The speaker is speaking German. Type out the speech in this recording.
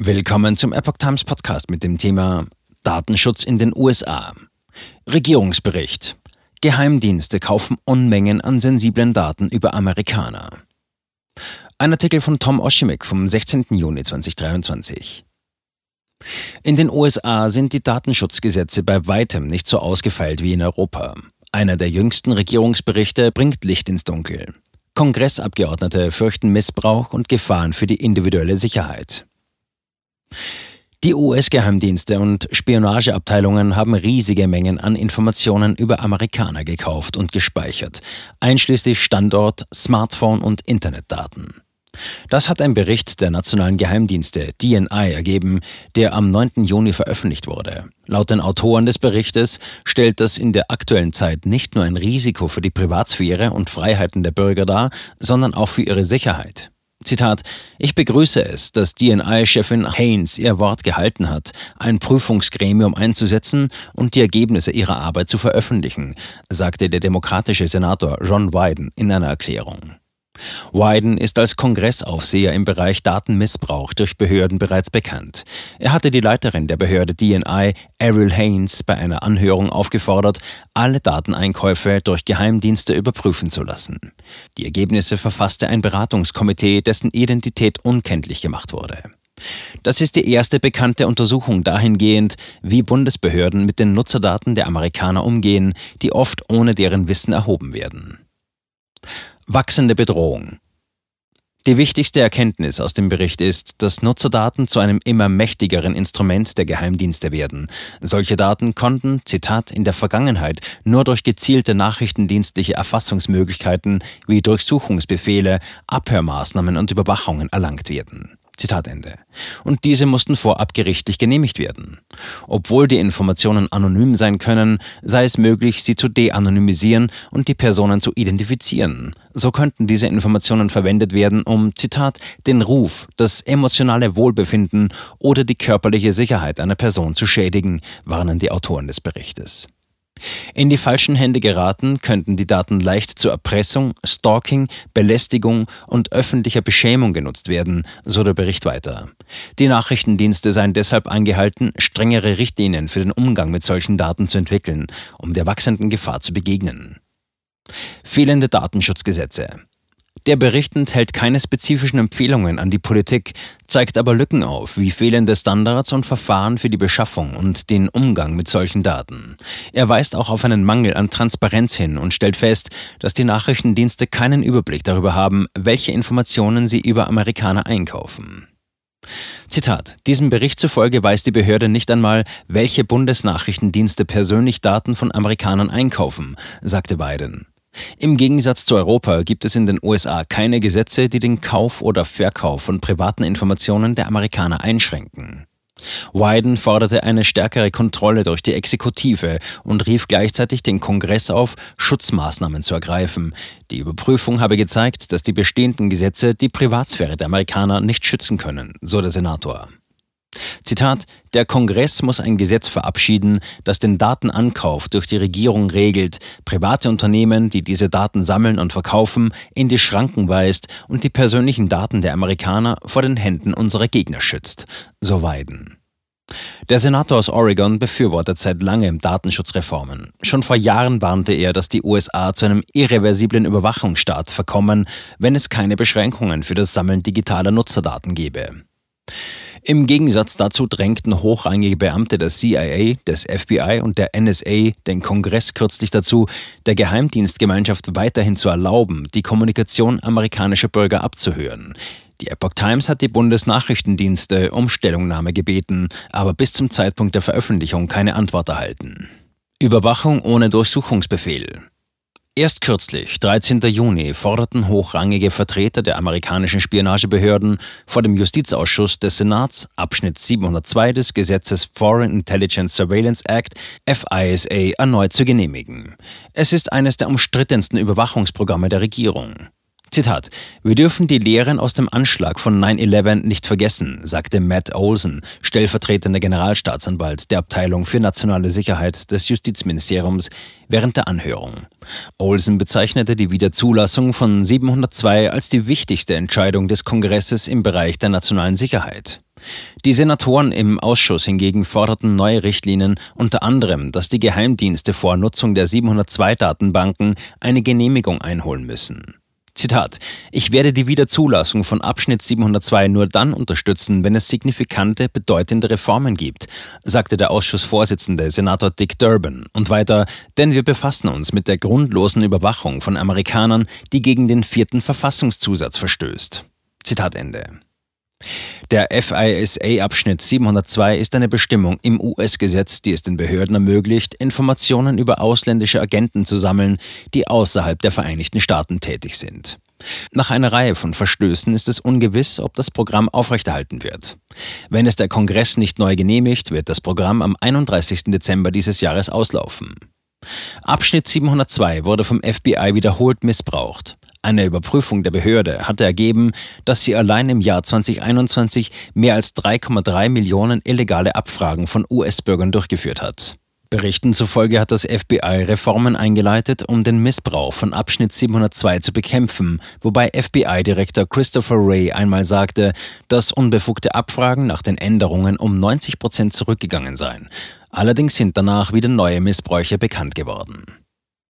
Willkommen zum Epoch Times Podcast mit dem Thema Datenschutz in den USA. Regierungsbericht. Geheimdienste kaufen Unmengen an sensiblen Daten über Amerikaner. Ein Artikel von Tom Oshimik vom 16. Juni 2023. In den USA sind die Datenschutzgesetze bei weitem nicht so ausgefeilt wie in Europa. Einer der jüngsten Regierungsberichte bringt Licht ins Dunkel. Kongressabgeordnete fürchten Missbrauch und Gefahren für die individuelle Sicherheit. Die US-Geheimdienste und Spionageabteilungen haben riesige Mengen an Informationen über Amerikaner gekauft und gespeichert, einschließlich Standort, Smartphone und Internetdaten. Das hat ein Bericht der nationalen Geheimdienste DNI ergeben, der am 9. Juni veröffentlicht wurde. Laut den Autoren des Berichtes stellt das in der aktuellen Zeit nicht nur ein Risiko für die Privatsphäre und Freiheiten der Bürger dar, sondern auch für ihre Sicherheit. Zitat, ich begrüße es, dass DNI-Chefin Haynes ihr Wort gehalten hat, ein Prüfungsgremium einzusetzen und die Ergebnisse ihrer Arbeit zu veröffentlichen, sagte der demokratische Senator John Wyden in einer Erklärung. Wyden ist als Kongressaufseher im Bereich Datenmissbrauch durch Behörden bereits bekannt. Er hatte die Leiterin der Behörde DNI, Ariel Haynes, bei einer Anhörung aufgefordert, alle Dateneinkäufe durch Geheimdienste überprüfen zu lassen. Die Ergebnisse verfasste ein Beratungskomitee, dessen Identität unkenntlich gemacht wurde. Das ist die erste bekannte Untersuchung dahingehend, wie Bundesbehörden mit den Nutzerdaten der Amerikaner umgehen, die oft ohne deren Wissen erhoben werden. Wachsende Bedrohung. Die wichtigste Erkenntnis aus dem Bericht ist, dass Nutzerdaten zu einem immer mächtigeren Instrument der Geheimdienste werden. Solche Daten konnten, Zitat, in der Vergangenheit nur durch gezielte nachrichtendienstliche Erfassungsmöglichkeiten wie Durchsuchungsbefehle, Abhörmaßnahmen und Überwachungen erlangt werden. Zitat Ende. Und diese mussten vorab gerichtlich genehmigt werden. Obwohl die Informationen anonym sein können, sei es möglich, sie zu de-anonymisieren und die Personen zu identifizieren. So könnten diese Informationen verwendet werden, um, Zitat, den Ruf, das emotionale Wohlbefinden oder die körperliche Sicherheit einer Person zu schädigen, warnen die Autoren des Berichtes. In die falschen Hände geraten, könnten die Daten leicht zur Erpressung, Stalking, Belästigung und öffentlicher Beschämung genutzt werden, so der Bericht weiter. Die Nachrichtendienste seien deshalb angehalten, strengere Richtlinien für den Umgang mit solchen Daten zu entwickeln, um der wachsenden Gefahr zu begegnen. Fehlende Datenschutzgesetze. Der Bericht enthält keine spezifischen Empfehlungen an die Politik, zeigt aber Lücken auf, wie fehlende Standards und Verfahren für die Beschaffung und den Umgang mit solchen Daten. Er weist auch auf einen Mangel an Transparenz hin und stellt fest, dass die Nachrichtendienste keinen Überblick darüber haben, welche Informationen sie über Amerikaner einkaufen. Zitat: Diesem Bericht zufolge weiß die Behörde nicht einmal, welche Bundesnachrichtendienste persönlich Daten von Amerikanern einkaufen, sagte Biden. Im Gegensatz zu Europa gibt es in den USA keine Gesetze, die den Kauf oder Verkauf von privaten Informationen der Amerikaner einschränken. Wyden forderte eine stärkere Kontrolle durch die Exekutive und rief gleichzeitig den Kongress auf, Schutzmaßnahmen zu ergreifen. Die Überprüfung habe gezeigt, dass die bestehenden Gesetze die Privatsphäre der Amerikaner nicht schützen können, so der Senator. Zitat, der Kongress muss ein Gesetz verabschieden, das den Datenankauf durch die Regierung regelt, private Unternehmen, die diese Daten sammeln und verkaufen, in die Schranken weist und die persönlichen Daten der Amerikaner vor den Händen unserer Gegner schützt, so Weiden. Der Senator aus Oregon befürwortet seit langem Datenschutzreformen. Schon vor Jahren warnte er, dass die USA zu einem irreversiblen Überwachungsstaat verkommen, wenn es keine Beschränkungen für das Sammeln digitaler Nutzerdaten gäbe. Im Gegensatz dazu drängten hochrangige Beamte der CIA, des FBI und der NSA den Kongress kürzlich dazu, der Geheimdienstgemeinschaft weiterhin zu erlauben, die Kommunikation amerikanischer Bürger abzuhören. Die Epoch Times hat die Bundesnachrichtendienste um Stellungnahme gebeten, aber bis zum Zeitpunkt der Veröffentlichung keine Antwort erhalten. Überwachung ohne Durchsuchungsbefehl. Erst kürzlich, 13. Juni, forderten hochrangige Vertreter der amerikanischen Spionagebehörden vor dem Justizausschuss des Senats Abschnitt 702 des Gesetzes Foreign Intelligence Surveillance Act FISA erneut zu genehmigen. Es ist eines der umstrittensten Überwachungsprogramme der Regierung. Zitat: Wir dürfen die Lehren aus dem Anschlag von 9-11 nicht vergessen, sagte Matt Olsen, stellvertretender Generalstaatsanwalt der Abteilung für nationale Sicherheit des Justizministeriums, während der Anhörung. Olsen bezeichnete die Wiederzulassung von 702 als die wichtigste Entscheidung des Kongresses im Bereich der nationalen Sicherheit. Die Senatoren im Ausschuss hingegen forderten neue Richtlinien, unter anderem, dass die Geheimdienste vor Nutzung der 702-Datenbanken eine Genehmigung einholen müssen. Zitat: Ich werde die Wiederzulassung von Abschnitt 702 nur dann unterstützen, wenn es signifikante, bedeutende Reformen gibt, sagte der Ausschussvorsitzende Senator Dick Durbin. Und weiter, denn wir befassen uns mit der grundlosen Überwachung von Amerikanern, die gegen den vierten Verfassungszusatz verstößt. Zitat Ende. Der FISA-Abschnitt 702 ist eine Bestimmung im US-Gesetz, die es den Behörden ermöglicht, Informationen über ausländische Agenten zu sammeln, die außerhalb der Vereinigten Staaten tätig sind. Nach einer Reihe von Verstößen ist es ungewiss, ob das Programm aufrechterhalten wird. Wenn es der Kongress nicht neu genehmigt, wird das Programm am 31. Dezember dieses Jahres auslaufen. Abschnitt 702 wurde vom FBI wiederholt missbraucht. Eine Überprüfung der Behörde hatte ergeben, dass sie allein im Jahr 2021 mehr als 3,3 Millionen illegale Abfragen von US-Bürgern durchgeführt hat. Berichten zufolge hat das FBI Reformen eingeleitet, um den Missbrauch von Abschnitt 702 zu bekämpfen, wobei FBI-Direktor Christopher Wray einmal sagte, dass unbefugte Abfragen nach den Änderungen um 90 Prozent zurückgegangen seien. Allerdings sind danach wieder neue Missbräuche bekannt geworden.